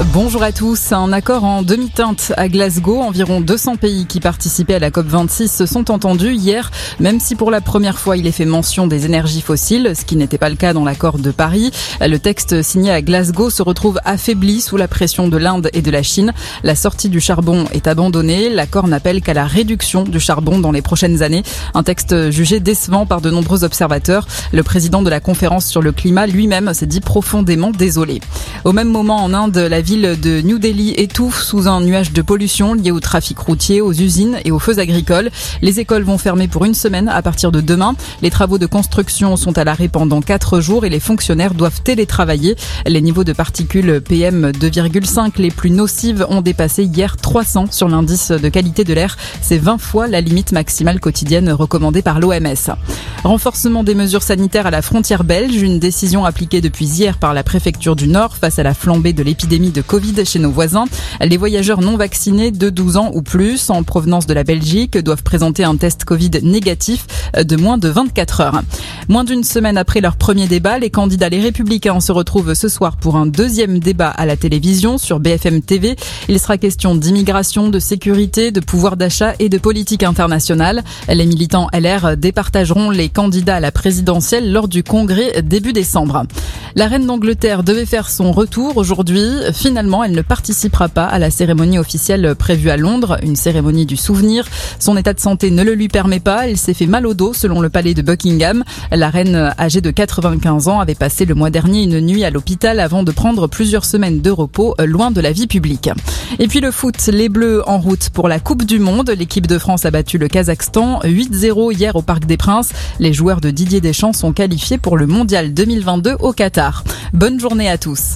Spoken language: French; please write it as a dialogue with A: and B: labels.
A: Bonjour à tous. Un accord en demi-teinte à Glasgow. Environ 200 pays qui participaient à la COP26 se sont entendus hier, même si pour la première fois il est fait mention des énergies fossiles, ce qui n'était pas le cas dans l'accord de Paris. Le texte signé à Glasgow se retrouve affaibli sous la pression de l'Inde et de la Chine. La sortie du charbon est abandonnée. L'accord n'appelle qu'à la réduction du charbon dans les prochaines années. Un texte jugé décevant par de nombreux observateurs. Le président de la conférence sur le climat lui-même s'est dit profondément désolé. Au même moment en Inde, la ville de New Delhi étouffe sous un nuage de pollution lié au trafic routier, aux usines et aux feux agricoles. Les écoles vont fermer pour une semaine à partir de demain. Les travaux de construction sont à l'arrêt pendant quatre jours et les fonctionnaires doivent télétravailler. Les niveaux de particules PM 2,5 les plus nocives ont dépassé hier 300 sur l'indice de qualité de l'air. C'est 20 fois la limite maximale quotidienne recommandée par l'OMS. Renforcement des mesures sanitaires à la frontière belge, une décision appliquée depuis hier par la préfecture du Nord face à la flambée de l'épidémie de Covid chez nos voisins. Les voyageurs non vaccinés de 12 ans ou plus en provenance de la Belgique doivent présenter un test Covid négatif de moins de 24 heures. Moins d'une semaine après leur premier débat, les candidats les républicains se retrouvent ce soir pour un deuxième débat à la télévision sur BFM TV. Il sera question d'immigration, de sécurité, de pouvoir d'achat et de politique internationale. Les militants LR départageront les candidats à la présidentielle lors du congrès début décembre. La reine d'Angleterre devait faire son retour aujourd'hui. Finalement, elle ne participera pas à la cérémonie officielle prévue à Londres, une cérémonie du souvenir. Son état de santé ne le lui permet pas. Elle s'est fait mal au dos selon le palais de Buckingham. La reine âgée de 95 ans avait passé le mois dernier une nuit à l'hôpital avant de prendre plusieurs semaines de repos loin de la vie publique. Et puis le foot, les Bleus en route pour la Coupe du Monde. L'équipe de France a battu le Kazakhstan 8-0 hier au Parc des Princes. Les joueurs de Didier Deschamps sont qualifiés pour le Mondial 2022 au Qatar. Bonne journée à tous.